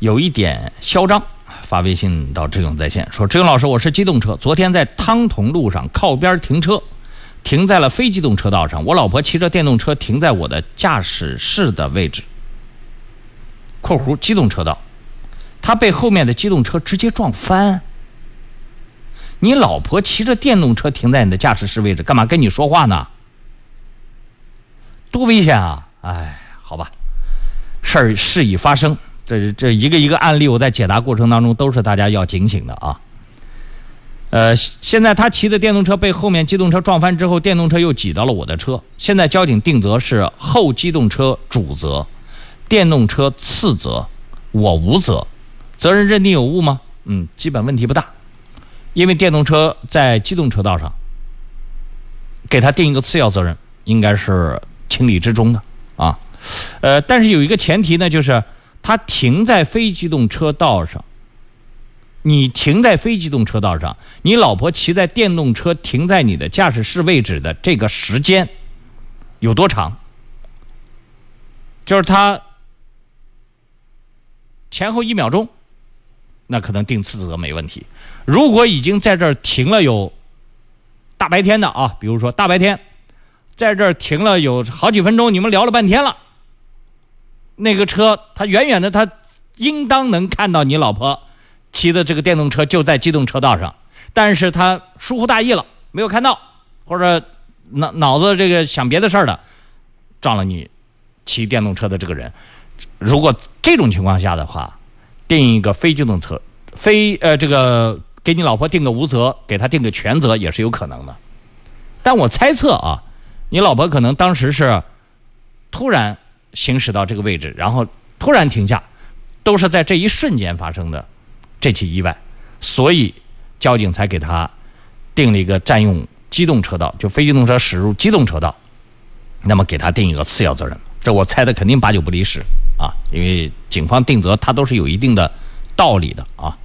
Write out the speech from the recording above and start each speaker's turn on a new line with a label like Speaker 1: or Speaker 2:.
Speaker 1: 有一点嚣张，发微信到志勇在线说：“志勇老师，我是机动车，昨天在汤同路上靠边停车，停在了非机动车道上。我老婆骑着电动车停在我的驾驶室的位置（括弧机动车道），她被后面的机动车直接撞翻。你老婆骑着电动车停在你的驾驶室位置，干嘛跟你说话呢？多危险啊！哎，好吧，事儿事已发生。”这这一个一个案例，我在解答过程当中都是大家要警醒的啊。呃，现在他骑的电动车被后面机动车撞翻之后，电动车又挤到了我的车。现在交警定责是后机动车主责，电动车次责，我无责，责任认定有误吗？嗯，基本问题不大，因为电动车在机动车道上，给他定一个次要责任，应该是情理之中的啊。呃，但是有一个前提呢，就是。他停在非机动车道上，你停在非机动车道上，你老婆骑在电动车停在你的驾驶室位置的这个时间有多长？就是他前后一秒钟，那可能定次责没问题。如果已经在这儿停了有大白天的啊，比如说大白天，在这儿停了有好几分钟，你们聊了半天了。那个车，他远远的，他应当能看到你老婆骑的这个电动车就在机动车道上，但是他疏忽大意了，没有看到，或者脑脑子这个想别的事儿的，撞了你骑电动车的这个人。如果这种情况下的话，定一个非机动车，非呃这个给你老婆定个无责，给他定个全责也是有可能的。但我猜测啊，你老婆可能当时是突然。行驶到这个位置，然后突然停下，都是在这一瞬间发生的这起意外，所以交警才给他定了一个占用机动车道，就非机动车驶入机动车道，那么给他定一个次要责任。这我猜的肯定八九不离十啊，因为警方定责他都是有一定的道理的啊。